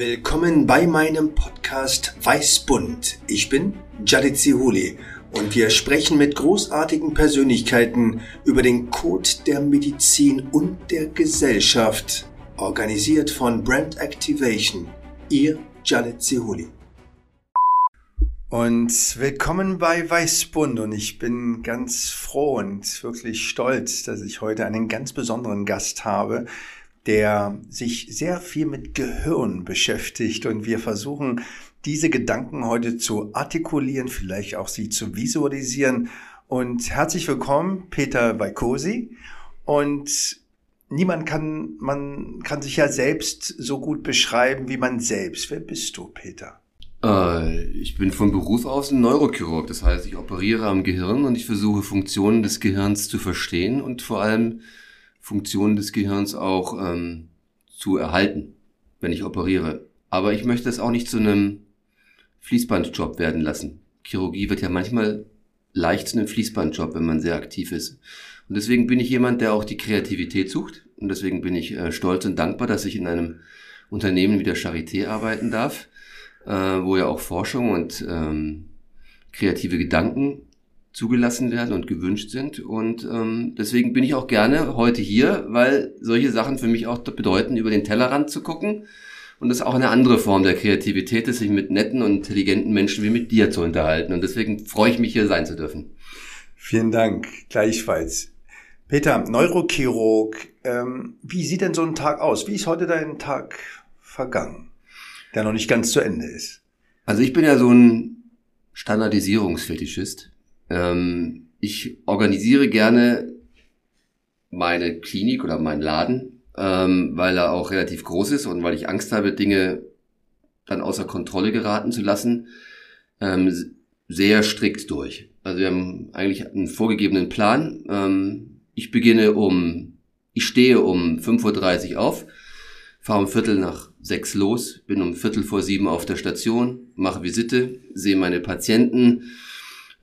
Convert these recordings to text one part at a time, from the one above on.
Willkommen bei meinem Podcast Weißbund. Ich bin Jadid Zihuli und wir sprechen mit großartigen Persönlichkeiten über den Code der Medizin und der Gesellschaft, organisiert von Brand Activation. Ihr Jadid Zihuli. Und willkommen bei Weißbund und ich bin ganz froh und wirklich stolz, dass ich heute einen ganz besonderen Gast habe, der sich sehr viel mit Gehirn beschäftigt und wir versuchen, diese Gedanken heute zu artikulieren, vielleicht auch sie zu visualisieren. Und herzlich willkommen, Peter Weikosi. Und niemand kann, man kann sich ja selbst so gut beschreiben wie man selbst. Wer bist du, Peter? Äh, ich bin von Beruf aus ein Neurochirurg. Das heißt, ich operiere am Gehirn und ich versuche Funktionen des Gehirns zu verstehen und vor allem Funktionen des Gehirns auch ähm, zu erhalten, wenn ich operiere. Aber ich möchte es auch nicht zu einem Fließbandjob werden lassen. Chirurgie wird ja manchmal leicht zu einem Fließbandjob, wenn man sehr aktiv ist. Und deswegen bin ich jemand, der auch die Kreativität sucht. Und deswegen bin ich äh, stolz und dankbar, dass ich in einem Unternehmen wie der Charité arbeiten darf, äh, wo ja auch Forschung und ähm, kreative Gedanken zugelassen werden und gewünscht sind. Und ähm, deswegen bin ich auch gerne heute hier, weil solche Sachen für mich auch bedeuten, über den Tellerrand zu gucken. Und das ist auch eine andere Form der Kreativität, ist, sich mit netten und intelligenten Menschen wie mit dir zu unterhalten. Und deswegen freue ich mich, hier sein zu dürfen. Vielen Dank, gleichfalls. Peter, Neurochirurg, ähm, wie sieht denn so ein Tag aus? Wie ist heute dein Tag vergangen, der noch nicht ganz zu Ende ist? Also ich bin ja so ein Standardisierungsfetischist. Ähm, ich organisiere gerne meine Klinik oder meinen Laden, ähm, weil er auch relativ groß ist und weil ich Angst habe, Dinge dann außer Kontrolle geraten zu lassen, ähm, sehr strikt durch. Also wir haben eigentlich einen vorgegebenen Plan. Ähm, ich beginne um, ich stehe um 5.30 Uhr auf, fahre um Viertel nach sechs los, bin um Viertel vor sieben auf der Station, mache Visite, sehe meine Patienten,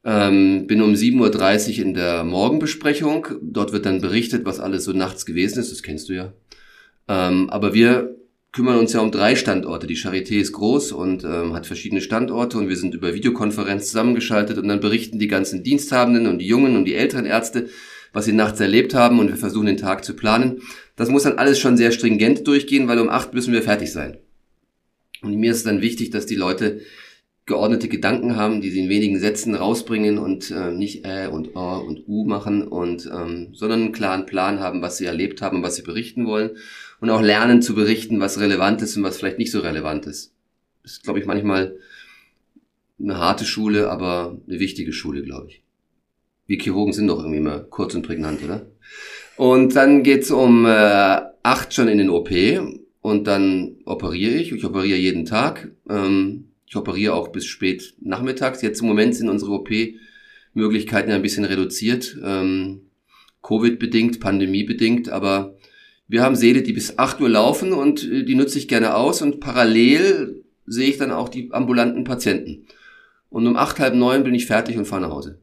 ähm, bin um 7.30 Uhr in der Morgenbesprechung. Dort wird dann berichtet, was alles so nachts gewesen ist. Das kennst du ja. Ähm, aber wir kümmern uns ja um drei Standorte. Die Charité ist groß und ähm, hat verschiedene Standorte und wir sind über Videokonferenz zusammengeschaltet und dann berichten die ganzen Diensthabenden und die Jungen und die älteren Ärzte, was sie nachts erlebt haben und wir versuchen den Tag zu planen. Das muss dann alles schon sehr stringent durchgehen, weil um acht müssen wir fertig sein. Und mir ist dann wichtig, dass die Leute geordnete Gedanken haben, die sie in wenigen Sätzen rausbringen und äh, nicht äh und oh und u machen und ähm, sondern einen klaren Plan haben, was sie erlebt haben und was sie berichten wollen und auch lernen zu berichten, was relevant ist und was vielleicht nicht so relevant ist. Das ist, glaube ich, manchmal eine harte Schule, aber eine wichtige Schule, glaube ich. Wir Chirurgen sind doch irgendwie mal kurz und prägnant, oder? Und dann geht's um äh, acht schon in den OP und dann operiere ich. Ich operiere jeden Tag. Ähm, ich operiere auch bis spät nachmittags. Jetzt im Moment sind unsere OP-Möglichkeiten ein bisschen reduziert. Ähm, Covid-bedingt, Pandemie-bedingt, aber wir haben Seele, die bis 8 Uhr laufen und äh, die nutze ich gerne aus und parallel sehe ich dann auch die ambulanten Patienten. Und um acht, halb neun bin ich fertig und fahre nach Hause.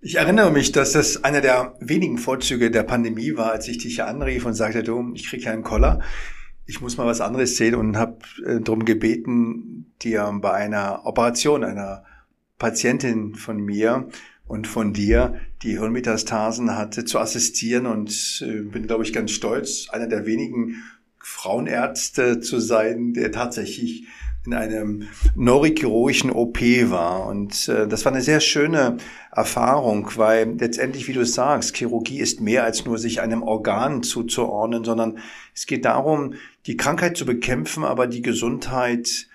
Ich erinnere mich, dass das einer der wenigen Vorzüge der Pandemie war, als ich dich hier anrief und sagte, du, ich kriege ja einen Koller ich muss mal was anderes sehen und habe äh, darum gebeten, dir bei einer Operation einer Patientin von mir und von dir, die Hirnmetastasen hatte, zu assistieren und äh, bin, glaube ich, ganz stolz, einer der wenigen Frauenärzte zu sein, der tatsächlich in einem neurochirurgischen OP war. Und äh, das war eine sehr schöne Erfahrung, weil letztendlich, wie du sagst, Chirurgie ist mehr als nur sich einem Organ zuzuordnen, sondern es geht darum, die Krankheit zu bekämpfen, aber die Gesundheit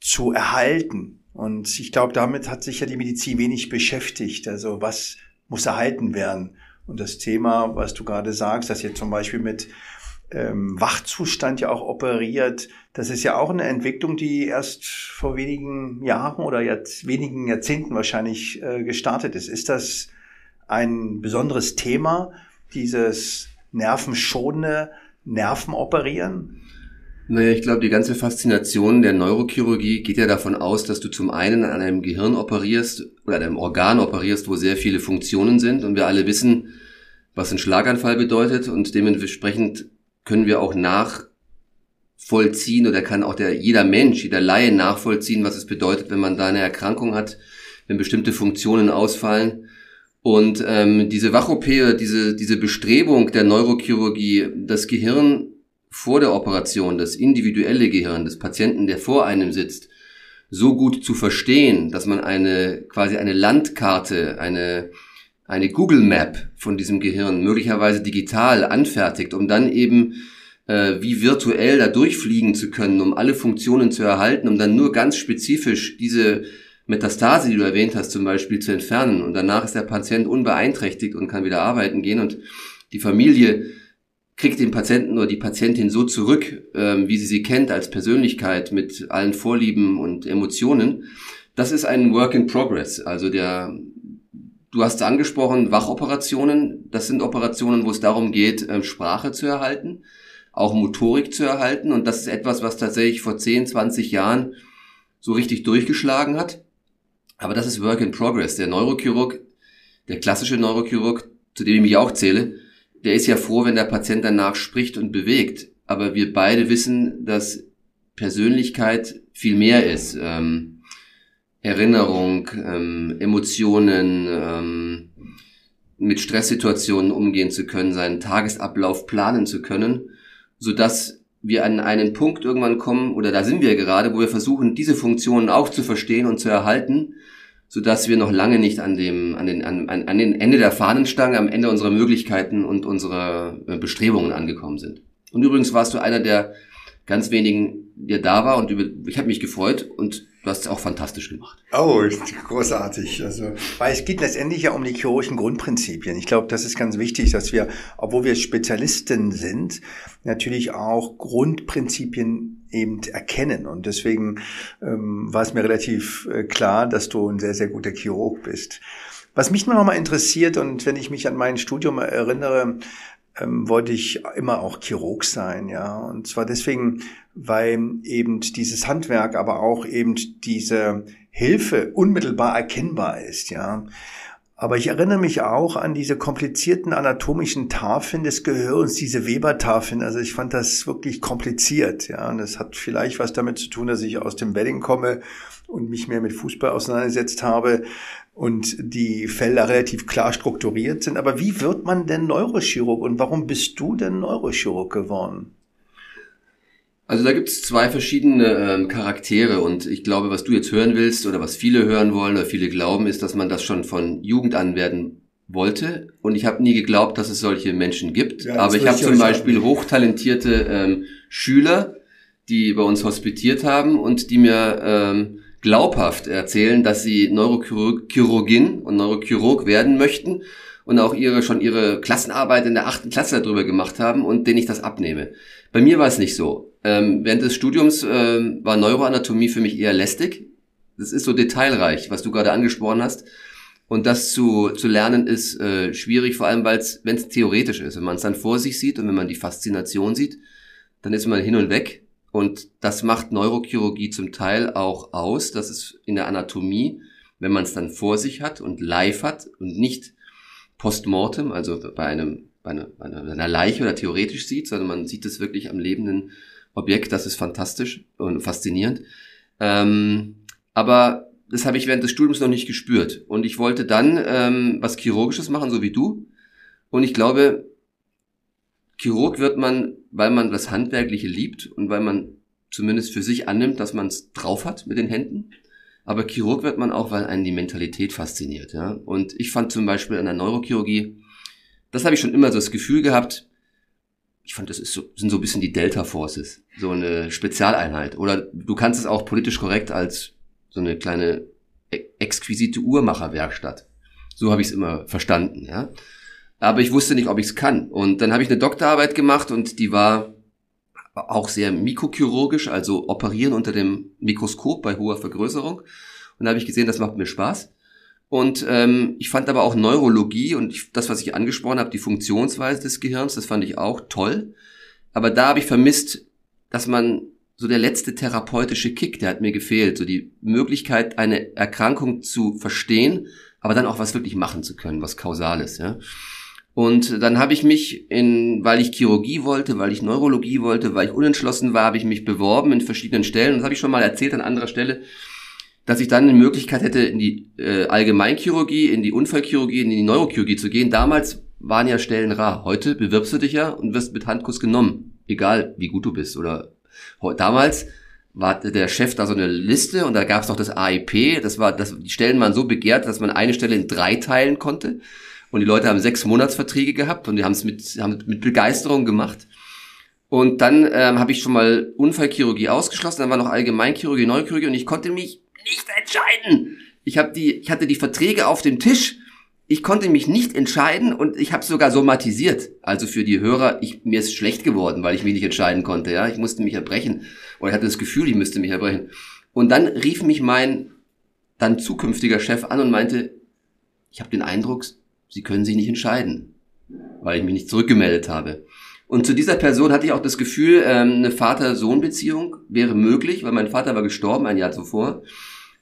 zu erhalten. Und ich glaube, damit hat sich ja die Medizin wenig beschäftigt. Also was muss erhalten werden? Und das Thema, was du gerade sagst, dass ihr zum Beispiel mit ähm, Wachzustand ja auch operiert. Das ist ja auch eine Entwicklung, die erst vor wenigen Jahren oder jetzt wenigen Jahrzehnten wahrscheinlich äh, gestartet ist. Ist das ein besonderes Thema, dieses nervenschonende Nervenoperieren? Naja, ich glaube, die ganze Faszination der Neurochirurgie geht ja davon aus, dass du zum einen an einem Gehirn operierst oder an einem Organ operierst, wo sehr viele Funktionen sind und wir alle wissen, was ein Schlaganfall bedeutet und dementsprechend können wir auch nach nachvollziehen oder kann auch der, jeder Mensch, jeder Laie nachvollziehen, was es bedeutet, wenn man da eine Erkrankung hat, wenn bestimmte Funktionen ausfallen. Und ähm, diese Wach-OP, diese, diese Bestrebung der Neurochirurgie, das Gehirn vor der Operation, das individuelle Gehirn des Patienten, der vor einem sitzt, so gut zu verstehen, dass man eine quasi eine Landkarte, eine eine Google Map von diesem Gehirn möglicherweise digital anfertigt, um dann eben äh, wie virtuell da durchfliegen zu können, um alle Funktionen zu erhalten, um dann nur ganz spezifisch diese Metastase, die du erwähnt hast, zum Beispiel zu entfernen. Und danach ist der Patient unbeeinträchtigt und kann wieder arbeiten gehen. Und die Familie kriegt den Patienten oder die Patientin so zurück, ähm, wie sie sie kennt als Persönlichkeit mit allen Vorlieben und Emotionen. Das ist ein Work in Progress. Also der, du hast angesprochen, Wachoperationen. Das sind Operationen, wo es darum geht, ähm, Sprache zu erhalten, auch Motorik zu erhalten. Und das ist etwas, was tatsächlich vor 10, 20 Jahren so richtig durchgeschlagen hat. Aber das ist Work in Progress. Der Neurochirurg, der klassische Neurochirurg, zu dem ich mich auch zähle, der ist ja froh, wenn der Patient danach spricht und bewegt. Aber wir beide wissen, dass Persönlichkeit viel mehr ist. Ähm, Erinnerung, ähm, Emotionen, ähm, mit Stresssituationen umgehen zu können, seinen Tagesablauf planen zu können, so dass wir an einen Punkt irgendwann kommen, oder da sind wir gerade, wo wir versuchen, diese Funktionen auch zu verstehen und zu erhalten, so dass wir noch lange nicht an dem, an den, an, an den Ende der Fahnenstange, am Ende unserer Möglichkeiten und unserer äh, Bestrebungen angekommen sind. Und übrigens warst du einer der ganz wenigen, der da war und ich habe mich gefreut und Du hast es auch fantastisch gemacht. Oh, großartig. Also, weil es geht letztendlich ja um die chirurgischen Grundprinzipien. Ich glaube, das ist ganz wichtig, dass wir, obwohl wir Spezialisten sind, natürlich auch Grundprinzipien eben erkennen. Und deswegen ähm, war es mir relativ äh, klar, dass du ein sehr, sehr guter Chirurg bist. Was mich noch mal interessiert und wenn ich mich an mein Studium erinnere, ähm, wollte ich immer auch Chirurg sein, ja. Und zwar deswegen, weil eben dieses Handwerk, aber auch eben diese Hilfe unmittelbar erkennbar ist, ja. Aber ich erinnere mich auch an diese komplizierten anatomischen Tafeln des Gehirns, diese Weber-Tafeln. Also ich fand das wirklich kompliziert, ja. Und das hat vielleicht was damit zu tun, dass ich aus dem Wedding komme und mich mehr mit Fußball auseinandergesetzt habe und die Felder relativ klar strukturiert sind. Aber wie wird man denn Neurochirurg und warum bist du denn Neurochirurg geworden? Also da gibt es zwei verschiedene ähm, Charaktere und ich glaube, was du jetzt hören willst oder was viele hören wollen oder viele glauben, ist, dass man das schon von Jugend an werden wollte. Und ich habe nie geglaubt, dass es solche Menschen gibt. Ja, Aber ich habe zum Beispiel sagen. hochtalentierte ähm, Schüler, die bei uns hospitiert haben und die mir ähm, glaubhaft erzählen, dass sie Neurochirurgin und Neurochirurg werden möchten und auch ihre schon ihre Klassenarbeit in der achten Klasse darüber gemacht haben und denen ich das abnehme. Bei mir war es nicht so. Ähm, während des Studiums ähm, war Neuroanatomie für mich eher lästig. Das ist so detailreich, was du gerade angesprochen hast. Und das zu, zu lernen ist äh, schwierig, vor allem weil es, wenn es theoretisch ist. Wenn man es dann vor sich sieht und wenn man die Faszination sieht, dann ist man hin und weg. Und das macht Neurochirurgie zum Teil auch aus, dass es in der Anatomie, wenn man es dann vor sich hat und live hat und nicht postmortem, also bei einem bei einer, bei einer Leiche oder theoretisch sieht, sondern man sieht es wirklich am lebenden Objekt. Das ist fantastisch und faszinierend. Ähm, aber das habe ich während des Studiums noch nicht gespürt. Und ich wollte dann ähm, was Chirurgisches machen, so wie du. Und ich glaube, Chirurg wird man, weil man das Handwerkliche liebt und weil man zumindest für sich annimmt, dass man es drauf hat mit den Händen. Aber Chirurg wird man auch, weil einen die Mentalität fasziniert. Ja? Und ich fand zum Beispiel an der Neurochirurgie, das habe ich schon immer so das Gefühl gehabt, ich fand, das ist so, sind so ein bisschen die Delta Forces, so eine Spezialeinheit. Oder du kannst es auch politisch korrekt als so eine kleine e-, exquisite Uhrmacherwerkstatt. So habe ich es immer verstanden, ja. Aber ich wusste nicht, ob ich es kann. Und dann habe ich eine Doktorarbeit gemacht und die war auch sehr mikrochirurgisch, also operieren unter dem Mikroskop bei hoher Vergrößerung. Und da habe ich gesehen, das macht mir Spaß. Und ähm, ich fand aber auch Neurologie und ich, das, was ich angesprochen habe, die Funktionsweise des Gehirns, das fand ich auch toll. Aber da habe ich vermisst, dass man so der letzte therapeutische Kick, der hat mir gefehlt, so die Möglichkeit, eine Erkrankung zu verstehen, aber dann auch was wirklich machen zu können, was kausales, ja. Und dann habe ich mich in, weil ich Chirurgie wollte, weil ich Neurologie wollte, weil ich unentschlossen war, habe ich mich beworben in verschiedenen Stellen. Und das habe ich schon mal erzählt an anderer Stelle, dass ich dann eine Möglichkeit hätte, in die äh, Allgemeinchirurgie, in die Unfallchirurgie, in die Neurochirurgie zu gehen. Damals waren ja Stellen rar. Heute bewirbst du dich ja und wirst mit Handkuss genommen. Egal, wie gut du bist. Oder damals war der Chef da so eine Liste und da gab es noch das AIP. Das war, das, die Stellen waren so begehrt, dass man eine Stelle in drei teilen konnte. Und die Leute haben sechs Monatsverträge gehabt und die haben es mit, haben mit Begeisterung gemacht. Und dann ähm, habe ich schon mal Unfallchirurgie ausgeschlossen, dann war noch Allgemeinchirurgie, Neuchirurgie und ich konnte mich nicht entscheiden. Ich, hab die, ich hatte die Verträge auf dem Tisch. Ich konnte mich nicht entscheiden und ich habe sogar somatisiert. Also für die Hörer, ich, mir ist schlecht geworden, weil ich mich nicht entscheiden konnte. Ja, Ich musste mich erbrechen. Oder ich hatte das Gefühl, ich müsste mich erbrechen. Und dann rief mich mein dann zukünftiger Chef an und meinte, ich habe den Eindruck, Sie können sich nicht entscheiden, weil ich mich nicht zurückgemeldet habe. Und zu dieser Person hatte ich auch das Gefühl, ähm, eine Vater-Sohn-Beziehung wäre möglich, weil mein Vater war gestorben ein Jahr zuvor.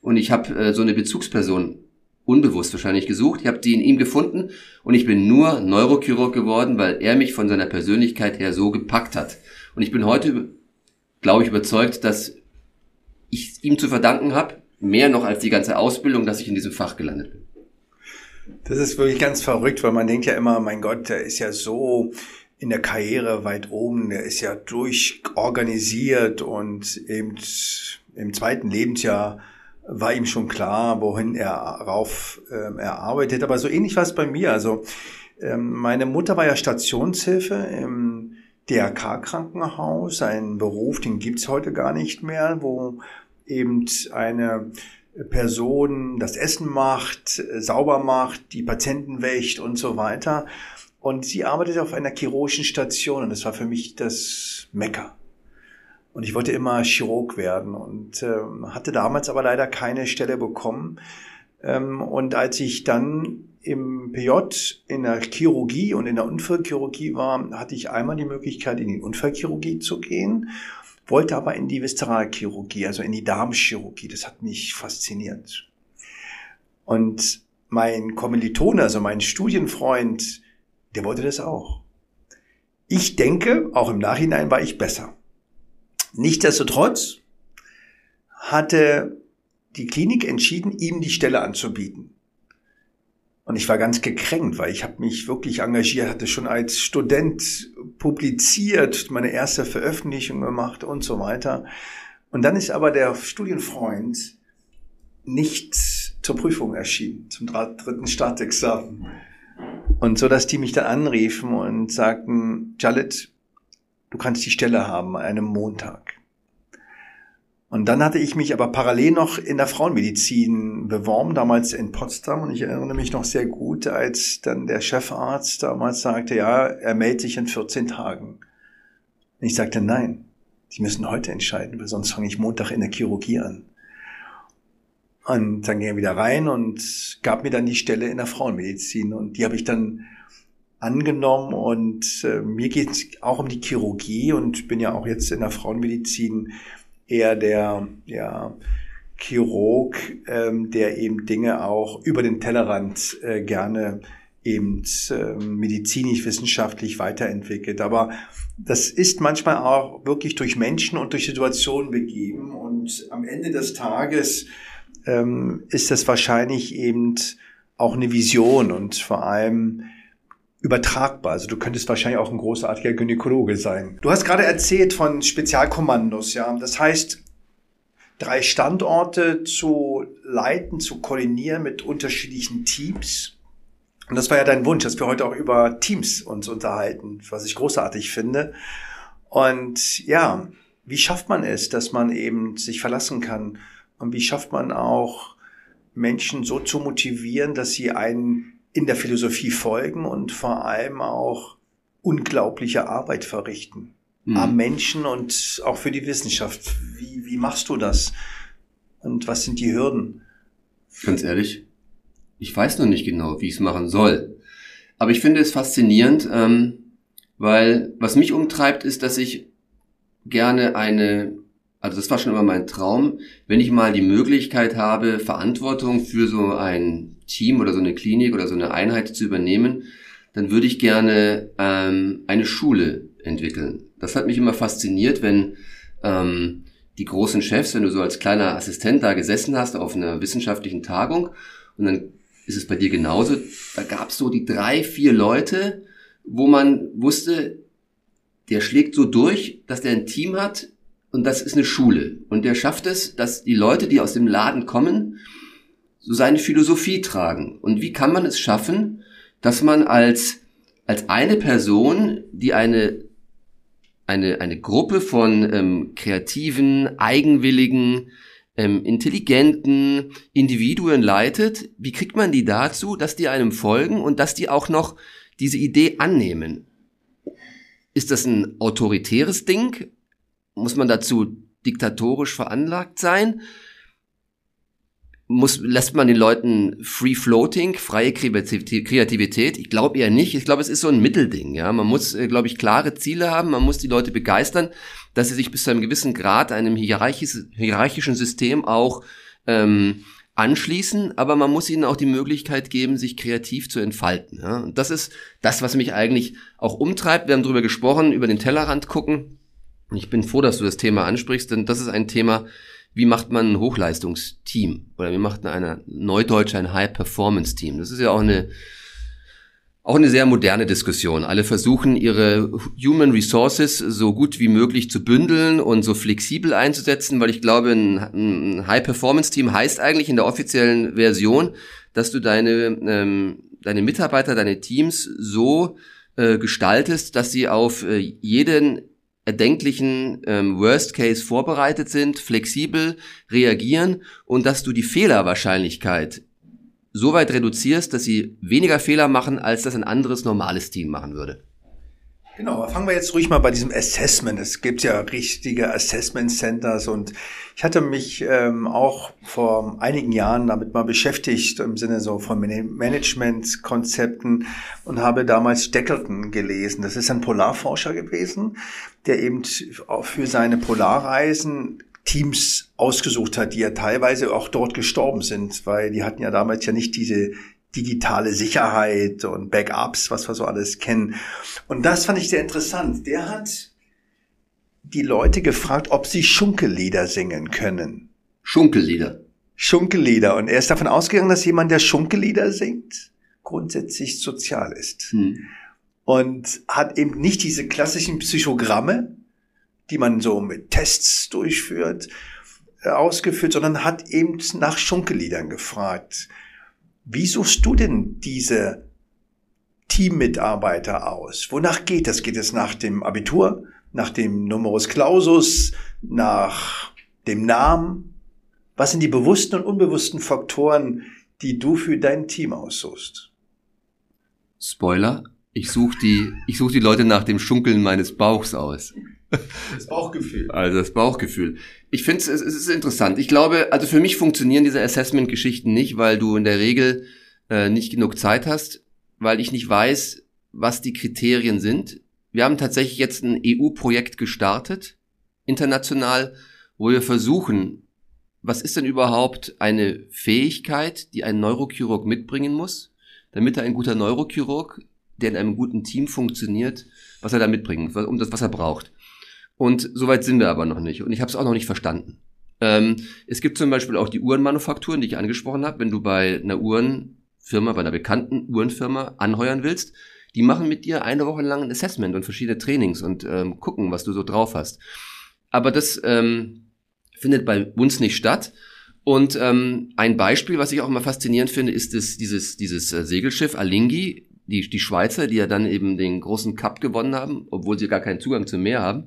Und ich habe äh, so eine Bezugsperson unbewusst wahrscheinlich gesucht. Ich habe die in ihm gefunden und ich bin nur Neurochirurg geworden, weil er mich von seiner Persönlichkeit her so gepackt hat. Und ich bin heute, glaube ich, überzeugt, dass ich ihm zu verdanken habe, mehr noch als die ganze Ausbildung, dass ich in diesem Fach gelandet bin. Das ist wirklich ganz verrückt, weil man denkt ja immer, mein Gott, der ist ja so in der Karriere weit oben, der ist ja durchorganisiert und eben im zweiten Lebensjahr war ihm schon klar, wohin er rauf ähm, er arbeitet. Aber so ähnlich war es bei mir. Also ähm, meine Mutter war ja Stationshilfe im DRK-Krankenhaus, ein Beruf, den gibt's heute gar nicht mehr, wo eben eine Person das Essen macht, sauber macht, die Patienten wächt und so weiter. Und sie arbeitet auf einer chirurgischen Station und das war für mich das Mecker. Und ich wollte immer Chirurg werden und äh, hatte damals aber leider keine Stelle bekommen. Ähm, und als ich dann im PJ in der Chirurgie und in der Unfallchirurgie war, hatte ich einmal die Möglichkeit, in die Unfallchirurgie zu gehen wollte aber in die Viszeralchirurgie, also in die Darmchirurgie. Das hat mich fasziniert. Und mein Kommilitone, also mein Studienfreund, der wollte das auch. Ich denke, auch im Nachhinein war ich besser. Nichtsdestotrotz hatte die Klinik entschieden, ihm die Stelle anzubieten. Und ich war ganz gekränkt, weil ich habe mich wirklich engagiert, hatte schon als Student publiziert, meine erste Veröffentlichung gemacht und so weiter. Und dann ist aber der Studienfreund nicht zur Prüfung erschienen, zum dritten Staatsexamen. Und so, dass die mich dann anriefen und sagten, Jalit, du kannst die Stelle haben an einem Montag. Und dann hatte ich mich aber parallel noch in der Frauenmedizin beworben, damals in Potsdam. Und ich erinnere mich noch sehr gut, als dann der Chefarzt damals sagte, ja, er meldet sich in 14 Tagen. Und ich sagte, nein, Sie müssen heute entscheiden, weil sonst fange ich Montag in der Chirurgie an. Und dann ging er wieder rein und gab mir dann die Stelle in der Frauenmedizin. Und die habe ich dann angenommen. Und äh, mir geht es auch um die Chirurgie und bin ja auch jetzt in der Frauenmedizin eher der ja, Chirurg, ähm, der eben Dinge auch über den Tellerrand äh, gerne eben äh, medizinisch-wissenschaftlich weiterentwickelt. Aber das ist manchmal auch wirklich durch Menschen und durch Situationen begeben. Und am Ende des Tages ähm, ist das wahrscheinlich eben auch eine Vision und vor allem übertragbar. Also du könntest wahrscheinlich auch ein großartiger Gynäkologe sein. Du hast gerade erzählt von Spezialkommandos, ja. Das heißt, drei Standorte zu leiten, zu koordinieren mit unterschiedlichen Teams. Und das war ja dein Wunsch, dass wir heute auch über Teams uns unterhalten, was ich großartig finde. Und ja, wie schafft man es, dass man eben sich verlassen kann? Und wie schafft man auch Menschen so zu motivieren, dass sie einen in der Philosophie folgen und vor allem auch unglaubliche Arbeit verrichten. Mhm. Am Menschen und auch für die Wissenschaft. Wie, wie machst du das? Und was sind die Hürden? Ganz ehrlich, ich weiß noch nicht genau, wie ich es machen soll. Aber ich finde es faszinierend, ähm, weil was mich umtreibt, ist, dass ich gerne eine, also das war schon immer mein Traum, wenn ich mal die Möglichkeit habe, Verantwortung für so ein Team oder so eine Klinik oder so eine Einheit zu übernehmen, dann würde ich gerne ähm, eine Schule entwickeln. Das hat mich immer fasziniert, wenn ähm, die großen Chefs, wenn du so als kleiner Assistent da gesessen hast auf einer wissenschaftlichen Tagung und dann ist es bei dir genauso, da gab es so die drei, vier Leute, wo man wusste, der schlägt so durch, dass der ein Team hat und das ist eine Schule. Und der schafft es, dass die Leute, die aus dem Laden kommen, so seine Philosophie tragen. Und wie kann man es schaffen, dass man als, als eine Person, die eine, eine, eine Gruppe von ähm, kreativen, eigenwilligen, ähm, intelligenten Individuen leitet, wie kriegt man die dazu, dass die einem folgen und dass die auch noch diese Idee annehmen? Ist das ein autoritäres Ding? Muss man dazu diktatorisch veranlagt sein? Muss, lässt man den Leuten free floating, freie Kreativität? Ich glaube eher nicht. Ich glaube, es ist so ein Mittelding. Ja, man muss, äh, glaube ich, klare Ziele haben. Man muss die Leute begeistern, dass sie sich bis zu einem gewissen Grad einem hierarchischen System auch ähm, anschließen, aber man muss ihnen auch die Möglichkeit geben, sich kreativ zu entfalten. Ja? Und das ist das, was mich eigentlich auch umtreibt. Wir haben darüber gesprochen, über den Tellerrand gucken. Ich bin froh, dass du das Thema ansprichst, denn das ist ein Thema, wie macht man ein Hochleistungsteam oder wie macht man eine Neudeutsche ein High-Performance-Team? Das ist ja auch eine, auch eine sehr moderne Diskussion. Alle versuchen, ihre Human Resources so gut wie möglich zu bündeln und so flexibel einzusetzen, weil ich glaube, ein, High-Performance-Team heißt eigentlich in der offiziellen Version, dass du deine, ähm, deine Mitarbeiter, deine Teams so äh, gestaltest, dass sie auf äh, jeden erdenklichen ähm, Worst Case vorbereitet sind, flexibel reagieren und dass du die Fehlerwahrscheinlichkeit so weit reduzierst, dass sie weniger Fehler machen, als das ein anderes normales Team machen würde. Genau, fangen wir jetzt ruhig mal bei diesem Assessment. Es gibt ja richtige Assessment Centers und ich hatte mich ähm, auch vor einigen Jahren damit mal beschäftigt im Sinne so von Management-Konzepten und habe damals Deckleton gelesen. Das ist ein Polarforscher gewesen, der eben für seine Polarreisen Teams ausgesucht hat, die ja teilweise auch dort gestorben sind, weil die hatten ja damals ja nicht diese digitale Sicherheit und Backups, was wir so alles kennen. Und das fand ich sehr interessant. Der hat die Leute gefragt, ob sie Schunkellieder singen können. Schunkellieder. Schunkellieder. Und er ist davon ausgegangen, dass jemand, der Schunkellieder singt, grundsätzlich sozial ist. Hm. Und hat eben nicht diese klassischen Psychogramme, die man so mit Tests durchführt, äh, ausgeführt, sondern hat eben nach Schunkelliedern gefragt. Wie suchst du denn diese Teammitarbeiter aus? Wonach geht das? Geht es nach dem Abitur, nach dem Numerus Clausus, nach dem Namen? Was sind die bewussten und unbewussten Faktoren, die du für dein Team aussuchst? Spoiler, ich suche die, ich such die Leute nach dem Schunkeln meines Bauchs aus. Das Bauchgefühl. Also das Bauchgefühl. Ich finde es, es ist interessant. Ich glaube, also für mich funktionieren diese Assessment-Geschichten nicht, weil du in der Regel äh, nicht genug Zeit hast, weil ich nicht weiß, was die Kriterien sind. Wir haben tatsächlich jetzt ein EU-Projekt gestartet, international, wo wir versuchen, was ist denn überhaupt eine Fähigkeit, die ein Neurochirurg mitbringen muss, damit er ein guter Neurochirurg, der in einem guten Team funktioniert, was er da mitbringt, um das, was er braucht. Und soweit sind wir aber noch nicht. Und ich habe es auch noch nicht verstanden. Ähm, es gibt zum Beispiel auch die Uhrenmanufakturen, die ich angesprochen habe. Wenn du bei einer Uhrenfirma, bei einer bekannten Uhrenfirma anheuern willst, die machen mit dir eine Woche lang ein Assessment und verschiedene Trainings und ähm, gucken, was du so drauf hast. Aber das ähm, findet bei uns nicht statt. Und ähm, ein Beispiel, was ich auch immer faszinierend finde, ist das, dieses, dieses äh, Segelschiff Alingi, die, die Schweizer, die ja dann eben den großen Cup gewonnen haben, obwohl sie gar keinen Zugang zum Meer haben.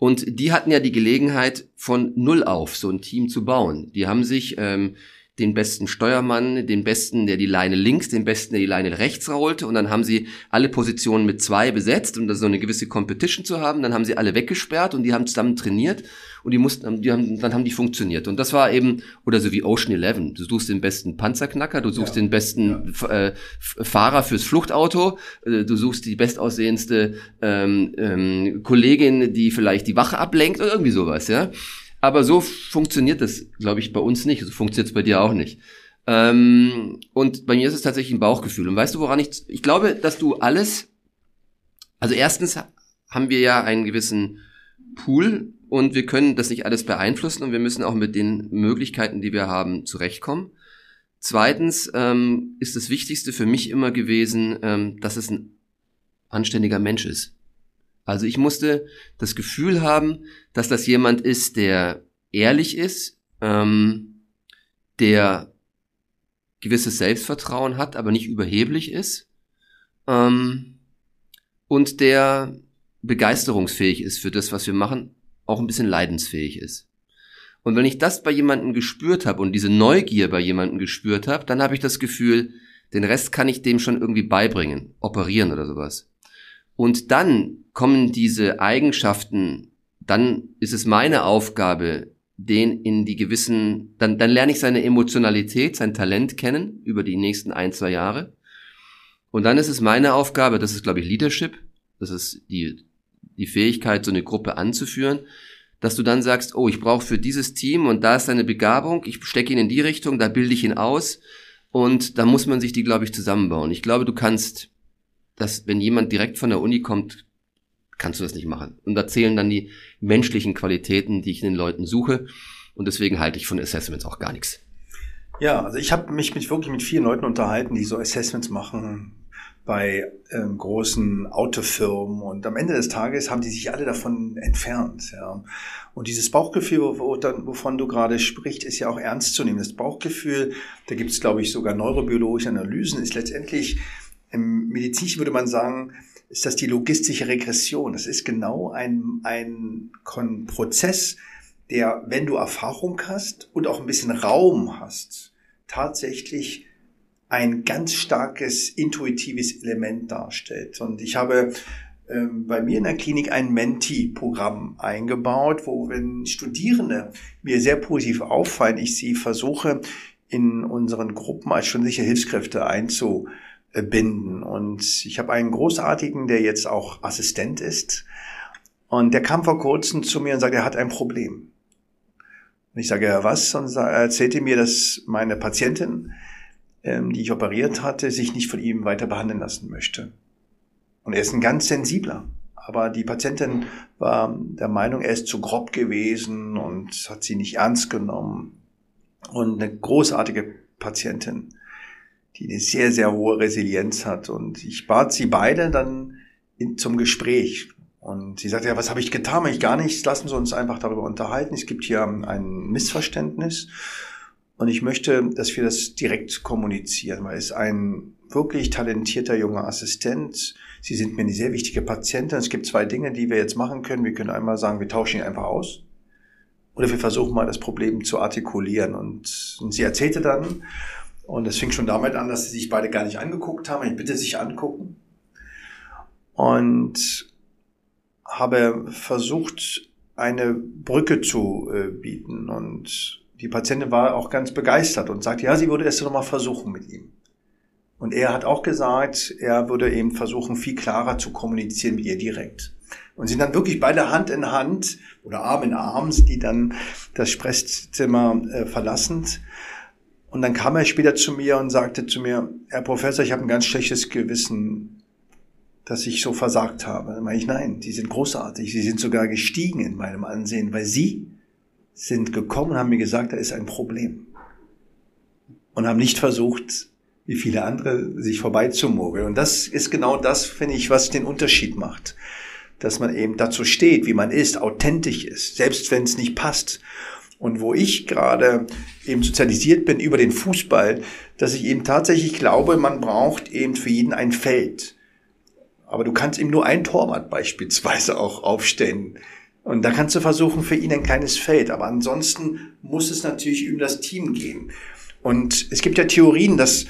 Und die hatten ja die Gelegenheit, von null auf so ein Team zu bauen. Die haben sich ähm, den besten Steuermann, den besten, der die Leine links, den besten, der die Leine rechts rollte. Und dann haben sie alle Positionen mit zwei besetzt, um da so eine gewisse Competition zu haben. Dann haben sie alle weggesperrt und die haben zusammen trainiert und die mussten, die haben, dann haben die funktioniert. Und das war eben, oder so wie Ocean Eleven. Du suchst den besten Panzerknacker, du suchst ja. den besten ja. äh, Fahrer fürs Fluchtauto, äh, du suchst die bestaussehendste ähm, ähm, Kollegin, die vielleicht die Wache ablenkt oder irgendwie sowas, ja. Aber so funktioniert das, glaube ich, bei uns nicht. So funktioniert es bei dir auch nicht. Ähm, und bei mir ist es tatsächlich ein Bauchgefühl. Und weißt du, woran ich, ich glaube, dass du alles, also erstens haben wir ja einen gewissen Pool und wir können das nicht alles beeinflussen und wir müssen auch mit den Möglichkeiten, die wir haben, zurechtkommen. Zweitens ähm, ist das Wichtigste für mich immer gewesen, ähm, dass es ein anständiger Mensch ist. Also ich musste das Gefühl haben, dass das jemand ist, der ehrlich ist, ähm, der gewisses Selbstvertrauen hat, aber nicht überheblich ist ähm, und der begeisterungsfähig ist für das, was wir machen, auch ein bisschen leidensfähig ist. Und wenn ich das bei jemandem gespürt habe und diese Neugier bei jemandem gespürt habe, dann habe ich das Gefühl, den Rest kann ich dem schon irgendwie beibringen, operieren oder sowas. Und dann kommen diese Eigenschaften, dann ist es meine Aufgabe, den in die gewissen, dann, dann lerne ich seine Emotionalität, sein Talent kennen über die nächsten ein, zwei Jahre. Und dann ist es meine Aufgabe, das ist, glaube ich, Leadership, das ist die, die Fähigkeit, so eine Gruppe anzuführen, dass du dann sagst, oh, ich brauche für dieses Team und da ist seine Begabung, ich stecke ihn in die Richtung, da bilde ich ihn aus und da muss man sich die, glaube ich, zusammenbauen. Ich glaube, du kannst, dass wenn jemand direkt von der Uni kommt, kannst du das nicht machen. Und da zählen dann die menschlichen Qualitäten, die ich in den Leuten suche. Und deswegen halte ich von Assessments auch gar nichts. Ja, also ich habe mich mit, wirklich mit vielen Leuten unterhalten, die so Assessments machen, bei ähm, großen Autofirmen und am Ende des Tages haben die sich alle davon entfernt. Ja. Und dieses Bauchgefühl, wovon du gerade sprichst, ist ja auch ernst zu nehmen. Das Bauchgefühl, da gibt es, glaube ich, sogar neurobiologische Analysen, ist letztendlich, im Medizinischen würde man sagen, ist das die logistische Regression. Das ist genau ein, ein Prozess, der, wenn du Erfahrung hast und auch ein bisschen Raum hast, tatsächlich ein ganz starkes intuitives Element darstellt. Und ich habe ähm, bei mir in der Klinik ein Menti-Programm eingebaut, wo wenn Studierende mir sehr positiv auffallen, ich sie versuche in unseren Gruppen als schon sicher Hilfskräfte einzubinden. Und ich habe einen großartigen, der jetzt auch Assistent ist. Und der kam vor kurzem zu mir und sagte, er hat ein Problem. Und ich sage, ja, was? Und er erzählte mir, dass meine Patientin ähm, die ich operiert hatte, sich nicht von ihm weiter behandeln lassen möchte. Und er ist ein ganz sensibler. Aber die Patientin war der Meinung, er ist zu grob gewesen und hat sie nicht ernst genommen. Und eine großartige Patientin, die eine sehr, sehr hohe Resilienz hat. Und ich bat sie beide dann in, zum Gespräch. Und sie sagte, ja, was habe ich getan? Ich gar nichts. Lassen Sie uns einfach darüber unterhalten. Es gibt hier ein Missverständnis. Und ich möchte, dass wir das direkt kommunizieren, weil es ein wirklich talentierter junger Assistent. Sie sind mir eine sehr wichtige Patientin. Es gibt zwei Dinge, die wir jetzt machen können. Wir können einmal sagen, wir tauschen ihn einfach aus. Oder wir versuchen mal das Problem zu artikulieren. Und, und sie erzählte dann, und es fing schon damit an, dass sie sich beide gar nicht angeguckt haben. Ich bitte sich angucken. Und habe versucht, eine Brücke zu äh, bieten und die Patientin war auch ganz begeistert und sagte, ja, sie würde es nochmal versuchen mit ihm. Und er hat auch gesagt, er würde eben versuchen, viel klarer zu kommunizieren mit ihr direkt. Und sind dann wirklich beide Hand in Hand oder Arm in Arm, die dann das Sprechzimmer äh, verlassend. Und dann kam er später zu mir und sagte zu mir, Herr Professor, ich habe ein ganz schlechtes Gewissen, dass ich so versagt habe. Dann meine ich, nein, Sie sind großartig. Sie sind sogar gestiegen in meinem Ansehen, weil Sie sind gekommen und haben mir gesagt, da ist ein Problem. Und haben nicht versucht, wie viele andere, sich vorbeizumogeln. Und das ist genau das, finde ich, was den Unterschied macht. Dass man eben dazu steht, wie man ist, authentisch ist, selbst wenn es nicht passt. Und wo ich gerade eben sozialisiert bin über den Fußball, dass ich eben tatsächlich glaube, man braucht eben für jeden ein Feld. Aber du kannst eben nur ein Torwart beispielsweise auch aufstellen. Und da kannst du versuchen, für ihn ein kleines Feld. Aber ansonsten muss es natürlich über das Team gehen. Und es gibt ja Theorien, dass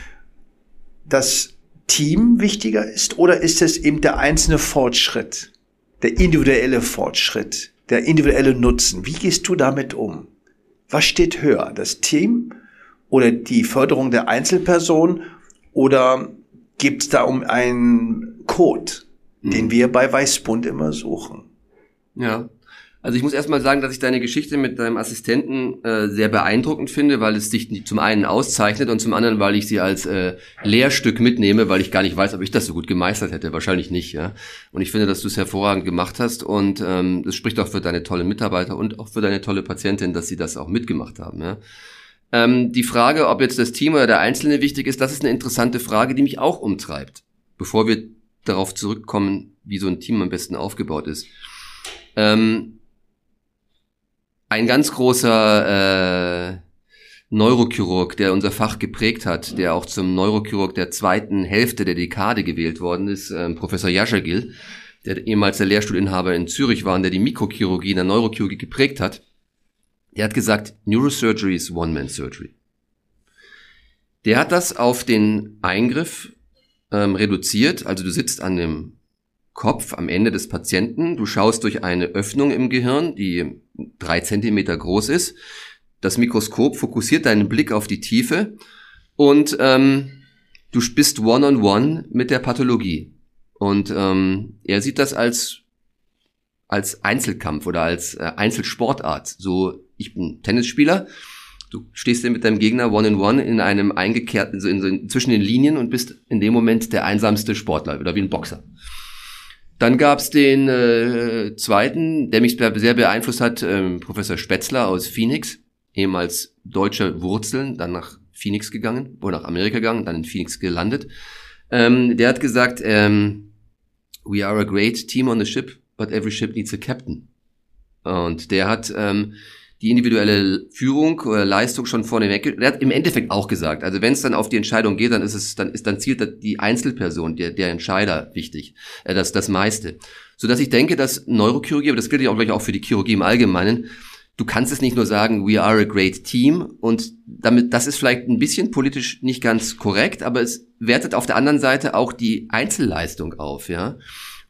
das Team wichtiger ist oder ist es eben der einzelne Fortschritt, der individuelle Fortschritt, der individuelle Nutzen? Wie gehst du damit um? Was steht höher? Das Team oder die Förderung der Einzelperson oder gibt es da um einen Code, den mhm. wir bei Weißbund immer suchen? Ja, Also ich muss erstmal sagen, dass ich deine Geschichte mit deinem Assistenten äh, sehr beeindruckend finde, weil es dich zum einen auszeichnet und zum anderen, weil ich sie als äh, Lehrstück mitnehme, weil ich gar nicht weiß, ob ich das so gut gemeistert hätte. Wahrscheinlich nicht, ja. Und ich finde, dass du es hervorragend gemacht hast und ähm, das spricht auch für deine tolle Mitarbeiter und auch für deine tolle Patientin, dass sie das auch mitgemacht haben, ja. Ähm, die Frage, ob jetzt das Team oder der Einzelne wichtig ist, das ist eine interessante Frage, die mich auch umtreibt, bevor wir darauf zurückkommen, wie so ein Team am besten aufgebaut ist. Ähm, ein ganz großer äh, Neurochirurg, der unser Fach geprägt hat, der auch zum Neurochirurg der zweiten Hälfte der Dekade gewählt worden ist, äh, Professor Jaschagil, der ehemals der Lehrstuhlinhaber in Zürich war und der die Mikrochirurgie in der Neurochirurgie geprägt hat, der hat gesagt, Neurosurgery is One-Man-Surgery. Der hat das auf den Eingriff ähm, reduziert, also du sitzt an dem Kopf am Ende des Patienten. Du schaust durch eine Öffnung im Gehirn, die drei Zentimeter groß ist. Das Mikroskop fokussiert deinen Blick auf die Tiefe und ähm, du bist one-on-one -on -one mit der Pathologie. Und ähm, er sieht das als als Einzelkampf oder als äh, Einzelsportart. So, ich bin Tennisspieler, du stehst mit deinem Gegner one-in-one -one in einem eingekehrten, so in, so in, zwischen den Linien und bist in dem Moment der einsamste Sportler oder wie ein Boxer. Dann gab's den äh, zweiten, der mich sehr beeinflusst hat, ähm, Professor Spätzler aus Phoenix, ehemals deutsche Wurzeln, dann nach Phoenix gegangen, oder nach Amerika gegangen, dann in Phoenix gelandet. Ähm, der hat gesagt, ähm, we are a great team on the ship, but every ship needs a captain. Und der hat ähm, die individuelle Führung oder Leistung schon vorne weg. Er hat im Endeffekt auch gesagt, also wenn es dann auf die Entscheidung geht, dann ist es, dann ist, dann zielt die Einzelperson, der, der Entscheider wichtig, äh, das, das meiste. So dass ich denke, dass Neurochirurgie, aber das gilt ja auch gleich auch für die Chirurgie im Allgemeinen, du kannst es nicht nur sagen, we are a great team und damit, das ist vielleicht ein bisschen politisch nicht ganz korrekt, aber es wertet auf der anderen Seite auch die Einzelleistung auf, ja.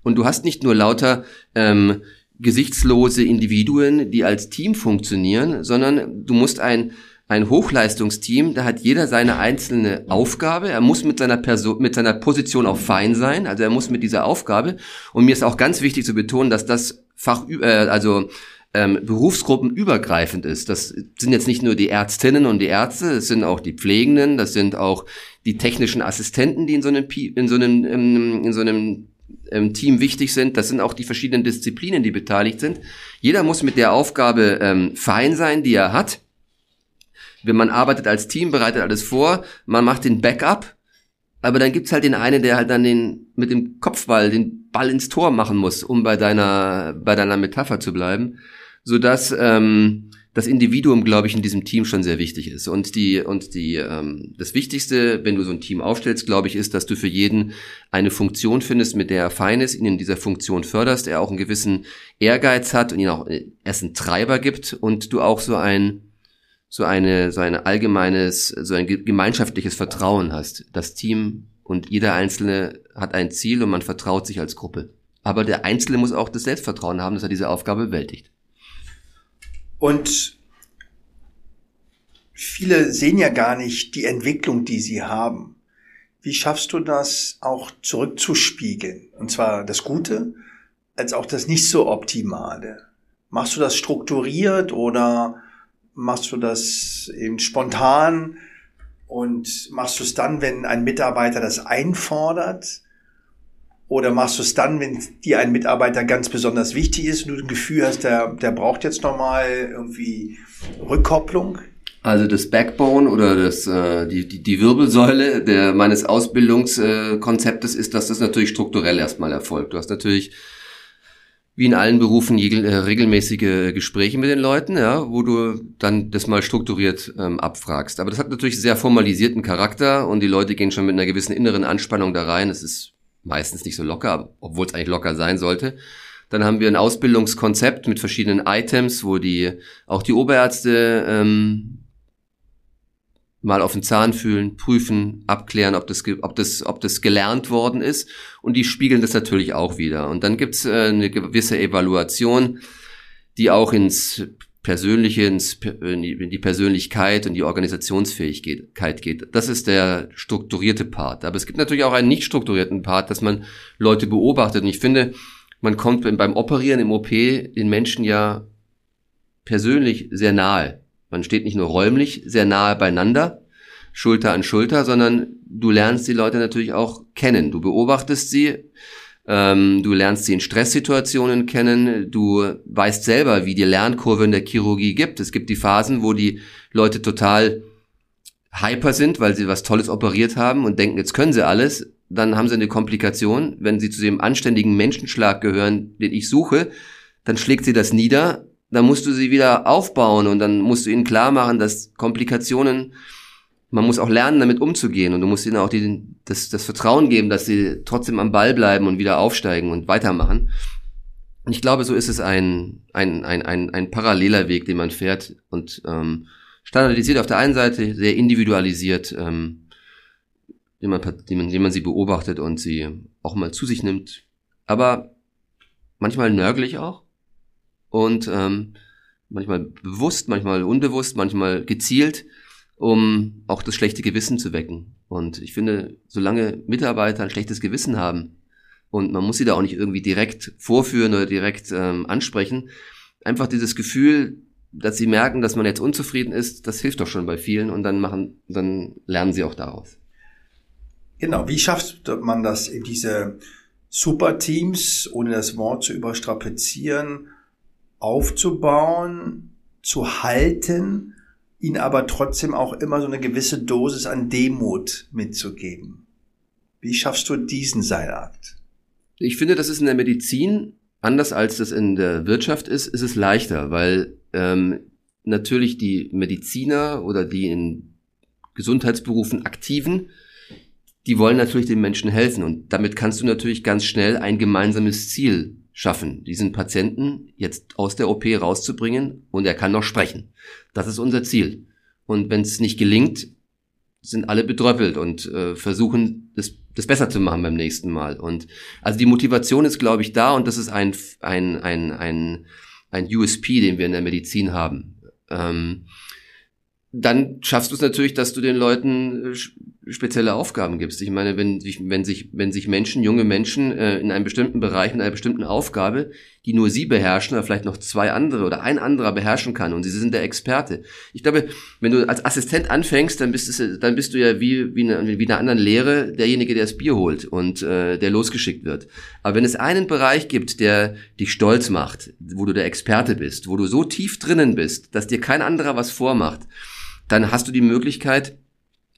Und du hast nicht nur lauter ähm, gesichtslose Individuen, die als Team funktionieren, sondern du musst ein ein Hochleistungsteam, da hat jeder seine einzelne Aufgabe. Er muss mit seiner Person, mit seiner Position auch fein sein. Also er muss mit dieser Aufgabe. Und mir ist auch ganz wichtig zu betonen, dass das Fach, äh, also ähm, berufsgruppenübergreifend ist. Das sind jetzt nicht nur die Ärztinnen und die Ärzte, das sind auch die Pflegenden, das sind auch die technischen Assistenten, die in so einem, in so einem, ähm, in so einem ähm, Team wichtig sind. Das sind auch die verschiedenen Disziplinen, die beteiligt sind. Jeder muss mit der Aufgabe ähm, fein sein, die er hat. Wenn man arbeitet als Team, bereitet alles vor, man macht den Backup, aber dann gibt's halt den einen, der halt dann den mit dem Kopfball den Ball ins Tor machen muss, um bei deiner bei deiner Metapher zu bleiben, so dass ähm, das Individuum, glaube ich, in diesem Team schon sehr wichtig ist. Und die, und die, ähm, das Wichtigste, wenn du so ein Team aufstellst, glaube ich, ist, dass du für jeden eine Funktion findest, mit der er fein ist, ihn in dieser Funktion förderst, er auch einen gewissen Ehrgeiz hat und ihn auch äh, erst einen Treiber gibt und du auch so ein, so eine, so ein allgemeines, so ein gemeinschaftliches Vertrauen hast. Das Team und jeder Einzelne hat ein Ziel und man vertraut sich als Gruppe. Aber der Einzelne muss auch das Selbstvertrauen haben, dass er diese Aufgabe bewältigt. Und viele sehen ja gar nicht die Entwicklung, die sie haben. Wie schaffst du das auch zurückzuspiegeln? Und zwar das Gute als auch das nicht so Optimale. Machst du das strukturiert oder machst du das eben spontan? Und machst du es dann, wenn ein Mitarbeiter das einfordert? Oder machst du es dann, wenn dir ein Mitarbeiter ganz besonders wichtig ist und du das Gefühl hast, der, der braucht jetzt nochmal irgendwie Rückkopplung? Also das Backbone oder das, äh, die, die, die Wirbelsäule der, meines Ausbildungskonzeptes ist, dass das natürlich strukturell erstmal erfolgt. Du hast natürlich wie in allen Berufen äh, regelmäßige Gespräche mit den Leuten, ja, wo du dann das mal strukturiert ähm, abfragst. Aber das hat natürlich sehr formalisierten Charakter und die Leute gehen schon mit einer gewissen inneren Anspannung da rein. Es ist meistens nicht so locker, obwohl es eigentlich locker sein sollte. Dann haben wir ein Ausbildungskonzept mit verschiedenen Items, wo die auch die Oberärzte ähm, mal auf den Zahn fühlen, prüfen, abklären, ob das, ob das, ob das gelernt worden ist. Und die spiegeln das natürlich auch wieder. Und dann gibt's äh, eine gewisse Evaluation, die auch ins Persönliche, ins, in die Persönlichkeit und die Organisationsfähigkeit geht. Das ist der strukturierte Part. Aber es gibt natürlich auch einen nicht strukturierten Part, dass man Leute beobachtet. Und ich finde, man kommt beim Operieren im OP den Menschen ja persönlich sehr nahe. Man steht nicht nur räumlich sehr nahe beieinander, Schulter an Schulter, sondern du lernst die Leute natürlich auch kennen. Du beobachtest sie, ähm, du lernst sie in Stresssituationen kennen, du weißt selber, wie die Lernkurve in der Chirurgie gibt. Es gibt die Phasen, wo die Leute total hyper sind, weil sie was Tolles operiert haben und denken, jetzt können sie alles. Dann haben sie eine Komplikation. Wenn sie zu dem anständigen Menschenschlag gehören, den ich suche, dann schlägt sie das nieder. Dann musst du sie wieder aufbauen und dann musst du ihnen klar machen, dass Komplikationen man muss auch lernen, damit umzugehen und du musst ihnen auch die, das, das Vertrauen geben, dass sie trotzdem am Ball bleiben und wieder aufsteigen und weitermachen. Und ich glaube, so ist es ein, ein, ein, ein, ein paralleler Weg, den man fährt und ähm, standardisiert auf der einen Seite, sehr individualisiert, ähm, wie man, man sie beobachtet und sie auch mal zu sich nimmt, aber manchmal nörglich auch und ähm, manchmal bewusst, manchmal unbewusst, manchmal gezielt um auch das schlechte Gewissen zu wecken. Und ich finde, solange Mitarbeiter ein schlechtes Gewissen haben und man muss sie da auch nicht irgendwie direkt vorführen oder direkt ähm, ansprechen, einfach dieses Gefühl, dass sie merken, dass man jetzt unzufrieden ist, das hilft doch schon bei vielen und dann machen, dann lernen sie auch daraus. Genau, wie schafft man das, eben diese Superteams, ohne das Wort zu überstrapazieren, aufzubauen, zu halten ihn aber trotzdem auch immer so eine gewisse Dosis an Demut mitzugeben. Wie schaffst du diesen Seilakt? Ich finde, das ist in der Medizin, anders als das in der Wirtschaft ist, ist es leichter, weil ähm, natürlich die Mediziner oder die in Gesundheitsberufen aktiven, die wollen natürlich den Menschen helfen und damit kannst du natürlich ganz schnell ein gemeinsames Ziel schaffen, diesen Patienten jetzt aus der OP rauszubringen und er kann noch sprechen. Das ist unser Ziel. Und wenn es nicht gelingt, sind alle bedröppelt und äh, versuchen, das, das besser zu machen beim nächsten Mal. Und also die Motivation ist, glaube ich, da und das ist ein, ein, ein, ein, ein USP, den wir in der Medizin haben. Ähm, dann schaffst du es natürlich, dass du den Leuten äh, spezielle Aufgaben gibst. Ich meine, wenn sich, wenn sich, wenn sich Menschen, junge Menschen äh, in einem bestimmten Bereich, in einer bestimmten Aufgabe, die nur sie beherrschen oder vielleicht noch zwei andere oder ein anderer beherrschen kann und sie sind der Experte. Ich glaube, wenn du als Assistent anfängst, dann bist, du, dann bist du ja wie, wie, eine, wie eine anderen Lehre derjenige, der das Bier holt und äh, der losgeschickt wird. Aber wenn es einen Bereich gibt, der dich stolz macht, wo du der Experte bist, wo du so tief drinnen bist, dass dir kein anderer was vormacht, dann hast du die Möglichkeit,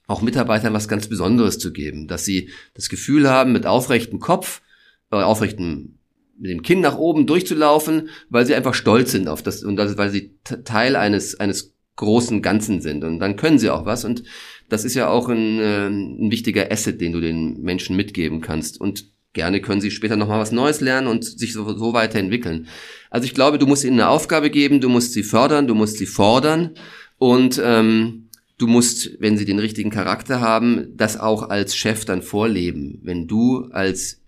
auch Mitarbeitern was ganz Besonderes zu geben, dass sie das Gefühl haben, mit aufrechtem Kopf, äh, aufrechtem mit dem Kinn nach oben durchzulaufen, weil sie einfach stolz sind auf das und das, weil sie Teil eines eines großen Ganzen sind. Und dann können sie auch was. Und das ist ja auch ein, äh, ein wichtiger Asset, den du den Menschen mitgeben kannst. Und gerne können sie später noch mal was Neues lernen und sich so, so weiterentwickeln. Also ich glaube, du musst ihnen eine Aufgabe geben, du musst sie fördern, du musst sie fordern. Und ähm, du musst, wenn sie den richtigen Charakter haben, das auch als Chef dann vorleben. Wenn du als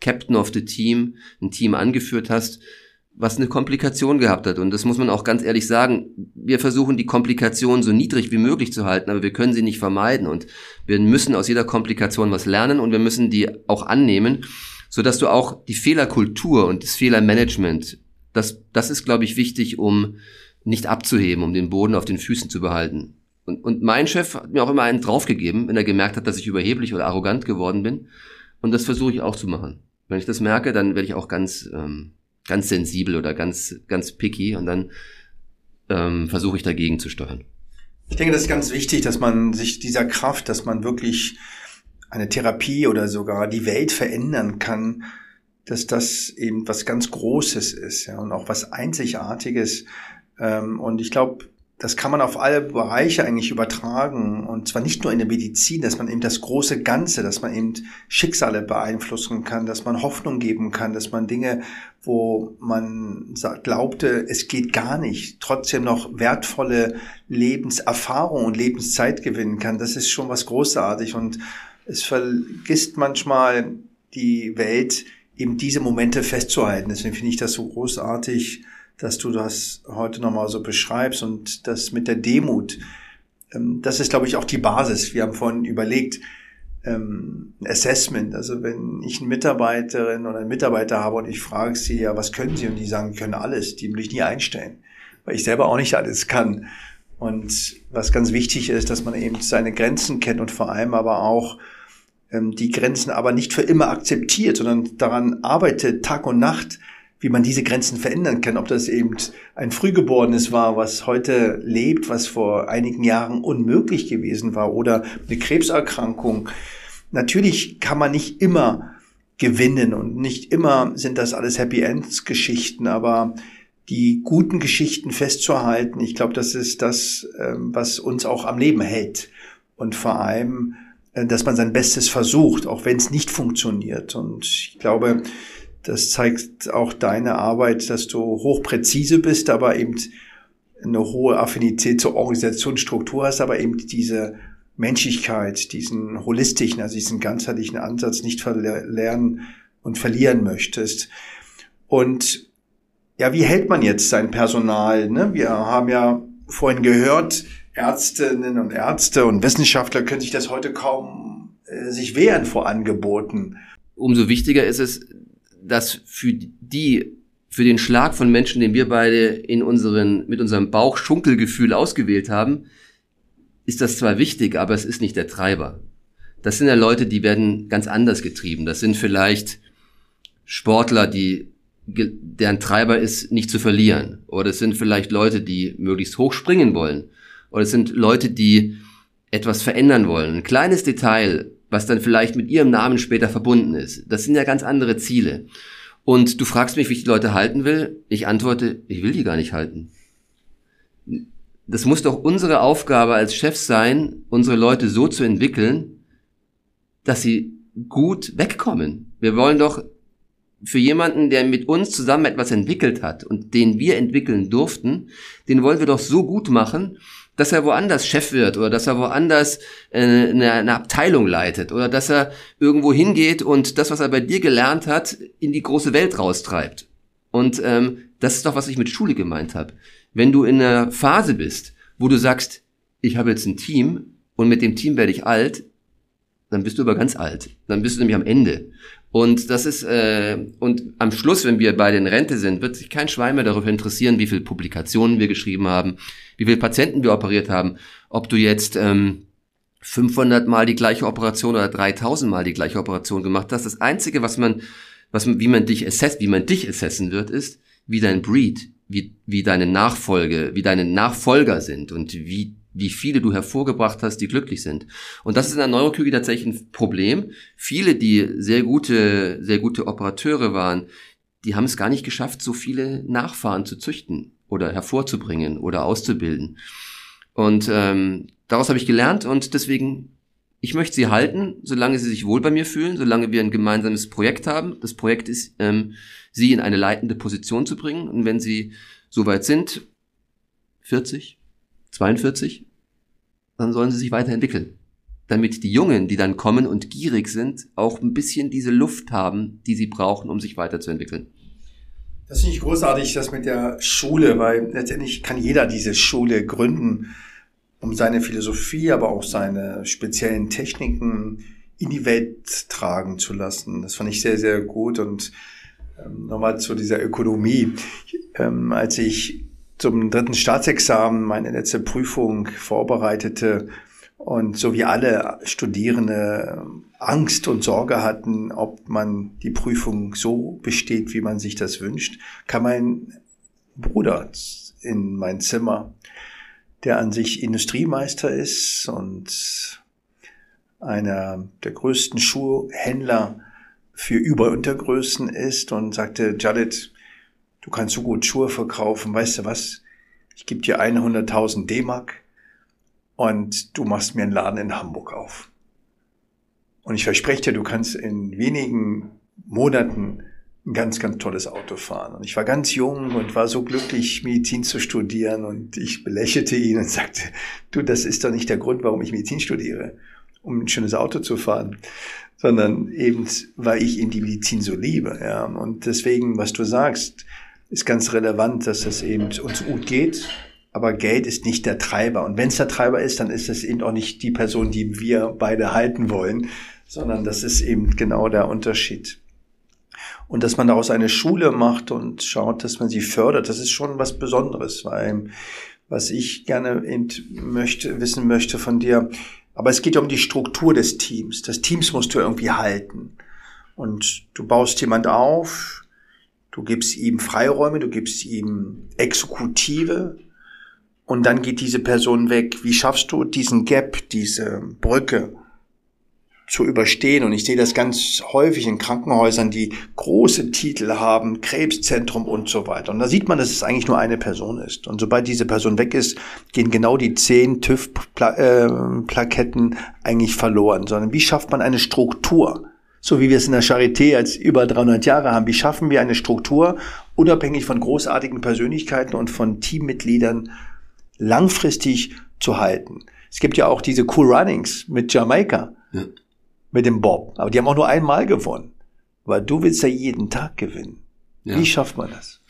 Captain of the Team ein Team angeführt hast, was eine Komplikation gehabt hat. Und das muss man auch ganz ehrlich sagen. Wir versuchen die Komplikation so niedrig wie möglich zu halten, aber wir können sie nicht vermeiden. Und wir müssen aus jeder Komplikation was lernen und wir müssen die auch annehmen, sodass du auch die Fehlerkultur und das Fehlermanagement, das, das ist, glaube ich, wichtig, um nicht abzuheben, um den Boden auf den Füßen zu behalten. Und, und mein Chef hat mir auch immer einen draufgegeben, wenn er gemerkt hat, dass ich überheblich oder arrogant geworden bin. Und das versuche ich auch zu machen. Wenn ich das merke, dann werde ich auch ganz, ähm, ganz sensibel oder ganz, ganz picky und dann ähm, versuche ich dagegen zu steuern. Ich denke, das ist ganz wichtig, dass man sich dieser Kraft, dass man wirklich eine Therapie oder sogar die Welt verändern kann, dass das eben was ganz Großes ist ja, und auch was Einzigartiges. Ähm, und ich glaube, das kann man auf alle Bereiche eigentlich übertragen. Und zwar nicht nur in der Medizin, dass man eben das große Ganze, dass man eben Schicksale beeinflussen kann, dass man Hoffnung geben kann, dass man Dinge, wo man glaubte, es geht gar nicht, trotzdem noch wertvolle Lebenserfahrung und Lebenszeit gewinnen kann. Das ist schon was großartig. Und es vergisst manchmal die Welt, eben diese Momente festzuhalten. Deswegen finde ich das so großartig, dass du das heute nochmal so beschreibst und das mit der Demut, ähm, das ist, glaube ich, auch die Basis. Wir haben vorhin überlegt, ähm, Assessment. Also wenn ich eine Mitarbeiterin oder einen Mitarbeiter habe und ich frage sie, ja, was können sie? Und die sagen, die können alles, die will ich nie einstellen, weil ich selber auch nicht alles kann. Und was ganz wichtig ist, dass man eben seine Grenzen kennt und vor allem aber auch ähm, die Grenzen aber nicht für immer akzeptiert, sondern daran arbeitet Tag und Nacht, wie man diese Grenzen verändern kann. Ob das eben ein Frühgeborenes war, was heute lebt, was vor einigen Jahren unmöglich gewesen war oder eine Krebserkrankung. Natürlich kann man nicht immer gewinnen und nicht immer sind das alles Happy Ends Geschichten, aber die guten Geschichten festzuhalten, ich glaube, das ist das, ähm, was uns auch am Leben hält. Und vor allem, äh, dass man sein Bestes versucht, auch wenn es nicht funktioniert. Und ich glaube, das zeigt auch deine Arbeit, dass du hochpräzise bist, aber eben eine hohe Affinität zur Organisationsstruktur hast, aber eben diese Menschlichkeit, diesen holistischen, also diesen ganzheitlichen Ansatz nicht verlernen und verlieren möchtest. Und ja, wie hält man jetzt sein Personal? Ne? Wir haben ja vorhin gehört, Ärztinnen und Ärzte und Wissenschaftler können sich das heute kaum äh, sich wehren vor Angeboten. Umso wichtiger ist es, dass für die, für den Schlag von Menschen, den wir beide in unseren, mit unserem Bauchschunkelgefühl ausgewählt haben, ist das zwar wichtig, aber es ist nicht der Treiber. Das sind ja Leute, die werden ganz anders getrieben. Das sind vielleicht Sportler, die deren Treiber ist, nicht zu verlieren. Oder es sind vielleicht Leute, die möglichst hoch springen wollen. Oder es sind Leute, die etwas verändern wollen. Ein kleines Detail was dann vielleicht mit ihrem Namen später verbunden ist. Das sind ja ganz andere Ziele. Und du fragst mich, wie ich die Leute halten will. Ich antworte, ich will die gar nicht halten. Das muss doch unsere Aufgabe als Chef sein, unsere Leute so zu entwickeln, dass sie gut wegkommen. Wir wollen doch für jemanden, der mit uns zusammen etwas entwickelt hat und den wir entwickeln durften, den wollen wir doch so gut machen, dass er woanders Chef wird oder dass er woanders äh, eine, eine Abteilung leitet oder dass er irgendwo hingeht und das, was er bei dir gelernt hat, in die große Welt raustreibt. Und ähm, das ist doch, was ich mit Schule gemeint habe. Wenn du in einer Phase bist, wo du sagst, ich habe jetzt ein Team und mit dem Team werde ich alt, dann bist du aber ganz alt. Dann bist du nämlich am Ende. Und das ist, äh, und am Schluss, wenn wir bei den Rente sind, wird sich kein Schwein mehr darüber interessieren, wie viele Publikationen wir geschrieben haben, wie viele Patienten wir operiert haben, ob du jetzt ähm, 500 Mal die gleiche Operation oder 3000 Mal die gleiche Operation gemacht hast. Das Einzige, was man, was man, wie man dich assess, wie man dich assessen wird, ist, wie dein Breed, wie, wie deine Nachfolge, wie deine Nachfolger sind und wie wie viele du hervorgebracht hast, die glücklich sind. Und das ist in der Neurochirurgie tatsächlich ein Problem. Viele, die sehr gute, sehr gute Operateure waren, die haben es gar nicht geschafft, so viele Nachfahren zu züchten oder hervorzubringen oder auszubilden. Und ähm, daraus habe ich gelernt und deswegen, ich möchte sie halten, solange sie sich wohl bei mir fühlen, solange wir ein gemeinsames Projekt haben. Das Projekt ist, ähm, sie in eine leitende Position zu bringen. Und wenn sie soweit sind, 40, 42, dann sollen sie sich weiterentwickeln. Damit die Jungen, die dann kommen und gierig sind, auch ein bisschen diese Luft haben, die sie brauchen, um sich weiterzuentwickeln. Das finde ich großartig, das mit der Schule, weil letztendlich kann jeder diese Schule gründen, um seine Philosophie, aber auch seine speziellen Techniken in die Welt tragen zu lassen. Das fand ich sehr, sehr gut. Und ähm, nochmal zu dieser Ökonomie. Ähm, als ich zum dritten Staatsexamen meine letzte Prüfung vorbereitete und so wie alle Studierende Angst und Sorge hatten, ob man die Prüfung so besteht, wie man sich das wünscht, kam mein Bruder in mein Zimmer, der an sich Industriemeister ist und einer der größten Schuhhändler für Überuntergrößen ist und sagte, Jared, du kannst so gut Schuhe verkaufen, weißt du was? Ich gebe dir 100.000 D-Mark und du machst mir einen Laden in Hamburg auf. Und ich verspreche dir, du kannst in wenigen Monaten ein ganz, ganz tolles Auto fahren. Und ich war ganz jung und war so glücklich, Medizin zu studieren. Und ich belächelte ihn und sagte, du, das ist doch nicht der Grund, warum ich Medizin studiere, um ein schönes Auto zu fahren, sondern eben, weil ich eben die Medizin so liebe. Ja. Und deswegen, was du sagst, ist ganz relevant, dass es eben uns gut geht aber Geld ist nicht der Treiber. Und wenn es der Treiber ist, dann ist es eben auch nicht die Person, die wir beide halten wollen, sondern das ist eben genau der Unterschied. Und dass man daraus eine Schule macht und schaut, dass man sie fördert, das ist schon was Besonderes, weil was ich gerne eben möchte, wissen möchte von dir, aber es geht ja um die Struktur des Teams. Das Teams musst du irgendwie halten. Und du baust jemand auf, du gibst ihm Freiräume, du gibst ihm Exekutive und dann geht diese Person weg. Wie schaffst du diesen Gap, diese Brücke zu überstehen. Und ich sehe das ganz häufig in Krankenhäusern, die große Titel haben, Krebszentrum und so weiter. Und da sieht man, dass es eigentlich nur eine Person ist. Und sobald diese Person weg ist, gehen genau die zehn TÜV-Plaketten eigentlich verloren. Sondern wie schafft man eine Struktur? So wie wir es in der Charité als über 300 Jahre haben. Wie schaffen wir eine Struktur, unabhängig von großartigen Persönlichkeiten und von Teammitgliedern, langfristig zu halten? Es gibt ja auch diese Cool Runnings mit Jamaika. Ja mit dem Bob. Aber die haben auch nur einmal gewonnen. Weil du willst ja jeden Tag gewinnen. Ja. Wie schafft man das?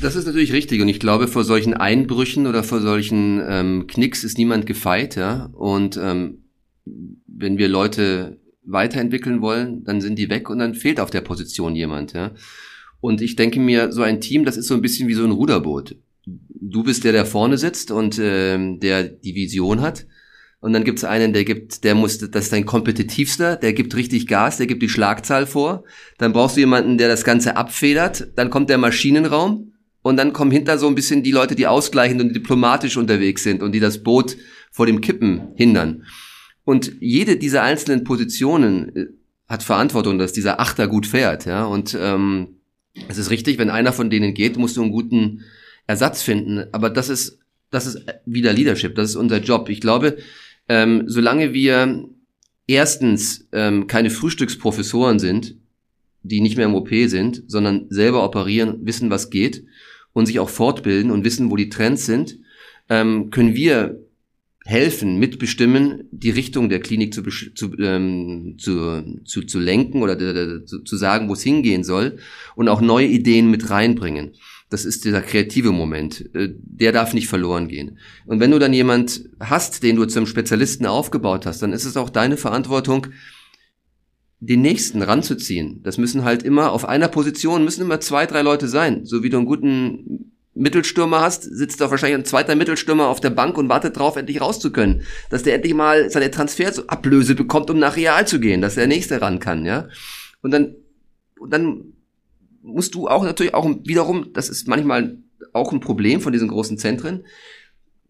Das ist natürlich richtig und ich glaube, vor solchen Einbrüchen oder vor solchen ähm, Knicks ist niemand gefeit, ja. Und ähm, wenn wir Leute weiterentwickeln wollen, dann sind die weg und dann fehlt auf der Position jemand, ja. Und ich denke mir, so ein Team, das ist so ein bisschen wie so ein Ruderboot. Du bist der, der vorne sitzt und ähm, der die Vision hat. Und dann gibt's einen, der gibt, der muss, das ist dein kompetitivster, der gibt richtig Gas, der gibt die Schlagzahl vor. Dann brauchst du jemanden, der das Ganze abfedert. Dann kommt der Maschinenraum. Und dann kommen hinter so ein bisschen die Leute, die ausgleichend und diplomatisch unterwegs sind und die das Boot vor dem Kippen hindern. Und jede dieser einzelnen Positionen äh, hat Verantwortung, dass dieser Achter gut fährt. Ja? Und ähm, es ist richtig, wenn einer von denen geht, musst du einen guten Ersatz finden. Aber das ist, das ist wieder Leadership, das ist unser Job. Ich glaube, ähm, solange wir erstens ähm, keine Frühstücksprofessoren sind, die nicht mehr im OP sind, sondern selber operieren, wissen, was geht und sich auch fortbilden und wissen, wo die Trends sind, ähm, können wir helfen, mitbestimmen, die Richtung der Klinik zu, zu, ähm, zu, zu, zu lenken oder zu, zu sagen, wo es hingehen soll und auch neue Ideen mit reinbringen. Das ist dieser kreative Moment. Äh, der darf nicht verloren gehen. Und wenn du dann jemand hast, den du zum Spezialisten aufgebaut hast, dann ist es auch deine Verantwortung, den nächsten ranzuziehen. Das müssen halt immer auf einer Position müssen immer zwei, drei Leute sein. So wie du einen guten Mittelstürmer hast, sitzt doch wahrscheinlich ein zweiter Mittelstürmer auf der Bank und wartet drauf, endlich raus zu können. Dass der endlich mal seine Transferablöse bekommt, um nach Real zu gehen, dass der nächste ran kann, ja. Und dann, und dann musst du auch natürlich auch wiederum, das ist manchmal auch ein Problem von diesen großen Zentren,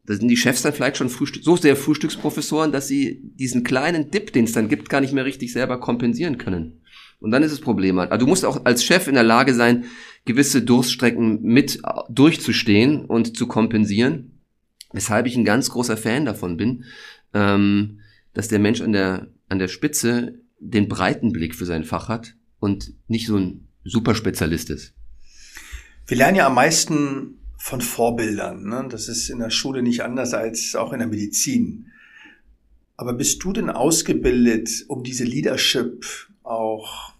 da sind die Chefs dann vielleicht schon Frühstück, so sehr Frühstücksprofessoren, dass sie diesen kleinen Dip, den es dann gibt, gar nicht mehr richtig selber kompensieren können. Und dann ist das Problem halt. Also du musst auch als Chef in der Lage sein, gewisse Durststrecken mit durchzustehen und zu kompensieren. Weshalb ich ein ganz großer Fan davon bin, ähm, dass der Mensch an der, an der Spitze den breiten Blick für sein Fach hat und nicht so ein Superspezialist ist. Wir lernen ja am meisten von Vorbildern. Ne? Das ist in der Schule nicht anders als auch in der Medizin. Aber bist du denn ausgebildet, um diese Leadership auch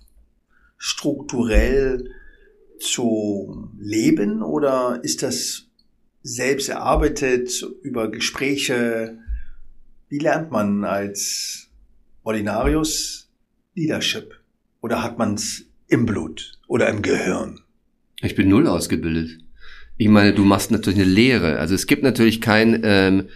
strukturell zu leben oder ist das selbst erarbeitet über Gespräche? Wie lernt man als Ordinarius Leadership? Oder hat man es im Blut oder im Gehirn? Ich bin null ausgebildet. Ich meine, du machst natürlich eine Lehre. Also es gibt natürlich kein ähm,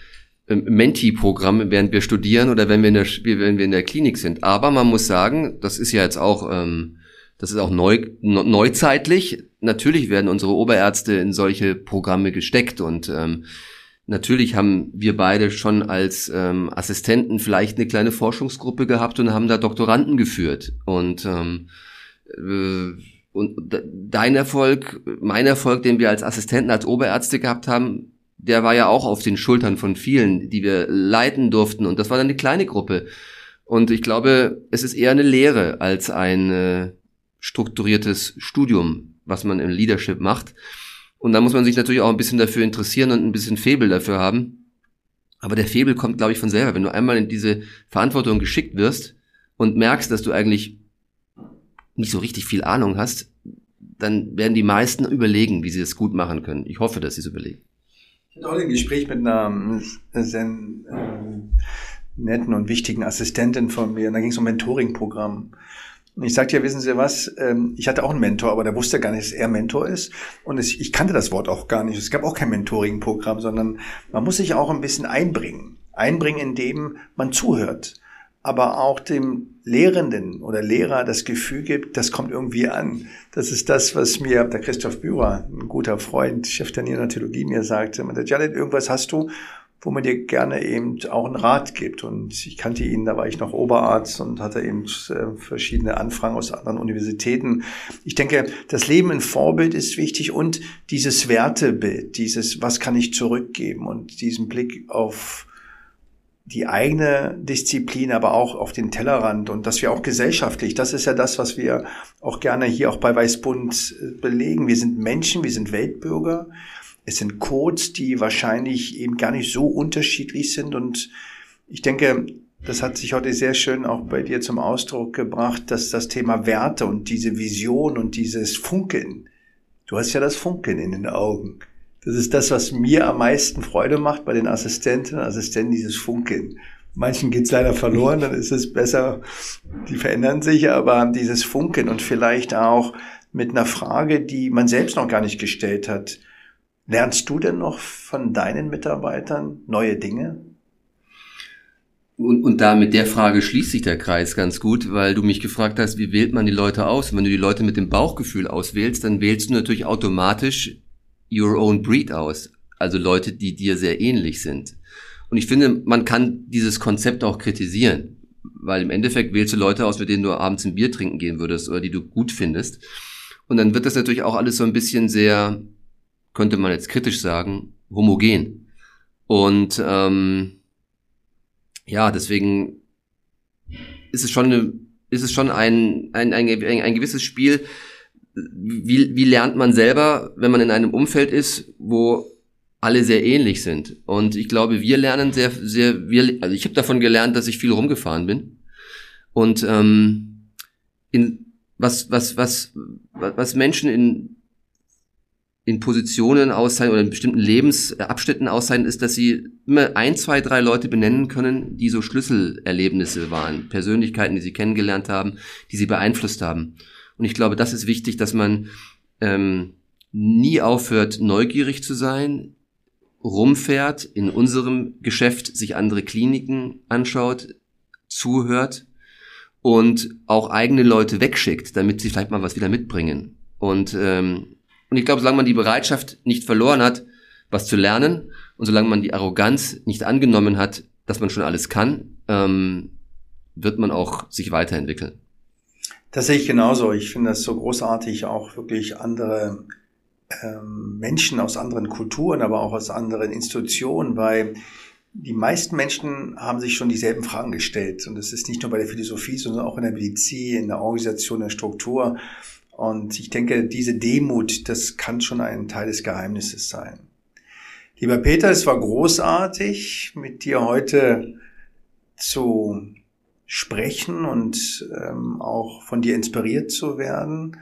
ähm, Menti-Programm, während wir studieren oder wenn wir, in der, wenn wir in der Klinik sind. Aber man muss sagen, das ist ja jetzt auch, ähm, das ist auch neu, neuzeitlich. Natürlich werden unsere Oberärzte in solche Programme gesteckt und ähm, natürlich haben wir beide schon als ähm, Assistenten vielleicht eine kleine Forschungsgruppe gehabt und haben da Doktoranden geführt und ähm, äh, und dein Erfolg, mein Erfolg, den wir als Assistenten, als Oberärzte gehabt haben, der war ja auch auf den Schultern von vielen, die wir leiten durften. Und das war dann eine kleine Gruppe. Und ich glaube, es ist eher eine Lehre als ein äh, strukturiertes Studium, was man im Leadership macht. Und da muss man sich natürlich auch ein bisschen dafür interessieren und ein bisschen Febel dafür haben. Aber der Febel kommt, glaube ich, von selber. Wenn du einmal in diese Verantwortung geschickt wirst und merkst, dass du eigentlich nicht so richtig viel Ahnung hast, dann werden die meisten überlegen, wie sie das gut machen können. Ich hoffe, dass sie es überlegen. Ich hatte heute ein Gespräch mit einer sehr ähm, netten und wichtigen Assistentin von mir. Und da ging es um Mentoring-Programm. Ich sagte ja, wissen Sie was, ähm, ich hatte auch einen Mentor, aber der wusste gar nicht, dass er Mentor ist. Und ich kannte das Wort auch gar nicht. Es gab auch kein Mentoring-Programm, sondern man muss sich auch ein bisschen einbringen. Einbringen, indem man zuhört aber auch dem Lehrenden oder Lehrer das Gefühl gibt, das kommt irgendwie an. Das ist das, was mir der Christoph Bührer, ein guter Freund, Chef der Neonatologie, mir sagte. Man sagt, Janet, irgendwas hast du, wo man dir gerne eben auch einen Rat gibt. Und ich kannte ihn, da war ich noch Oberarzt und hatte eben äh, verschiedene Anfragen aus anderen Universitäten. Ich denke, das Leben in Vorbild ist wichtig und dieses Wertebild, dieses, was kann ich zurückgeben und diesen Blick auf die eigene Disziplin, aber auch auf den Tellerrand und dass wir auch gesellschaftlich, das ist ja das, was wir auch gerne hier auch bei Weißbund äh, belegen. Wir sind Menschen, wir sind Weltbürger. Es sind Codes, die wahrscheinlich eben gar nicht so unterschiedlich sind und ich denke, das hat sich heute sehr schön auch bei dir zum Ausdruck gebracht, dass das Thema Werte und diese Vision und dieses Funkeln, du hast ja das Funkeln in den Augen das ist das, was mir am meisten Freude macht bei den Assistentinnen und Assistenten, dieses Funkeln. Manchen geht's leider verloren, dann ist es besser, die verändern sich, aber dieses Funkeln und vielleicht auch mit einer Frage, die man selbst noch gar nicht gestellt hat. Lernst du denn noch von deinen Mitarbeitern neue Dinge? Und, und da mit der Frage schließt sich der Kreis ganz gut, weil du mich gefragt hast, wie wählt man die Leute aus? Und wenn du die Leute mit dem Bauchgefühl auswählst, dann wählst du natürlich automatisch your own breed aus. Also Leute, die dir sehr ähnlich sind. Und ich finde, man kann dieses Konzept auch kritisieren, weil im Endeffekt wählst du Leute aus, mit denen du abends ein Bier trinken gehen würdest oder die du gut findest. Und dann wird das natürlich auch alles so ein bisschen sehr, könnte man jetzt kritisch sagen, homogen. Und ähm, ja, deswegen ist es schon eine, ist es schon ein, ein, ein, ein, ein gewisses Spiel, wie, wie lernt man selber, wenn man in einem Umfeld ist, wo alle sehr ähnlich sind. Und ich glaube, wir lernen sehr, sehr, wir, also ich habe davon gelernt, dass ich viel rumgefahren bin. Und ähm, in was, was, was, was Menschen in, in Positionen auszeichnen oder in bestimmten Lebensabschnitten auszeichnen, ist, dass sie immer ein, zwei, drei Leute benennen können, die so Schlüsselerlebnisse waren, Persönlichkeiten, die sie kennengelernt haben, die sie beeinflusst haben. Und ich glaube, das ist wichtig, dass man ähm, nie aufhört, neugierig zu sein, rumfährt, in unserem Geschäft sich andere Kliniken anschaut, zuhört und auch eigene Leute wegschickt, damit sie vielleicht mal was wieder mitbringen. Und, ähm, und ich glaube, solange man die Bereitschaft nicht verloren hat, was zu lernen, und solange man die Arroganz nicht angenommen hat, dass man schon alles kann, ähm, wird man auch sich weiterentwickeln. Das sehe ich genauso. Ich finde das so großartig, auch wirklich andere ähm, Menschen aus anderen Kulturen, aber auch aus anderen Institutionen, weil die meisten Menschen haben sich schon dieselben Fragen gestellt. Und das ist nicht nur bei der Philosophie, sondern auch in der Medizin, in der Organisation, in der Struktur. Und ich denke, diese Demut, das kann schon ein Teil des Geheimnisses sein. Lieber Peter, es war großartig, mit dir heute zu sprechen und ähm, auch von dir inspiriert zu werden.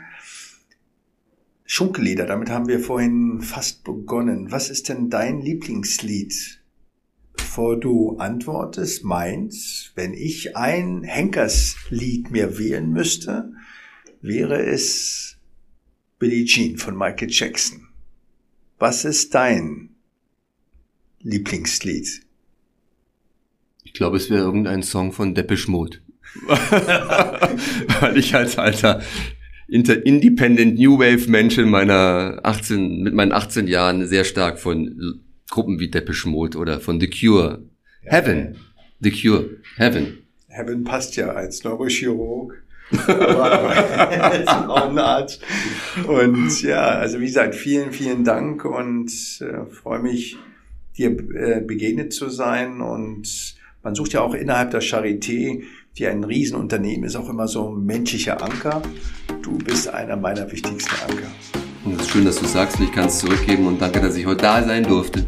Schunkellieder, damit haben wir vorhin fast begonnen. Was ist denn dein Lieblingslied? Bevor du antwortest, meins, wenn ich ein Henkerslied mir wählen müsste, wäre es Billie Jean von Michael Jackson. Was ist dein Lieblingslied? Ich glaube, es wäre irgendein Song von Depeche Mode. Weil ich als alter Independent New Wave Mensch in meiner 18, mit meinen 18 Jahren sehr stark von Gruppen wie Depeche Mode oder von The Cure. Heaven. The Cure. Heaven. Heaven passt ja als Neurochirurg. als Frauenarzt. Und ja, also wie gesagt, vielen, vielen Dank und äh, freue mich, dir äh, begegnet zu sein und man sucht ja auch innerhalb der Charité, die ein Riesenunternehmen ist, auch immer so ein menschlicher Anker. Du bist einer meiner wichtigsten Anker. Und es ist schön, dass du sagst und ich kann es zurückgeben und danke, dass ich heute da sein durfte.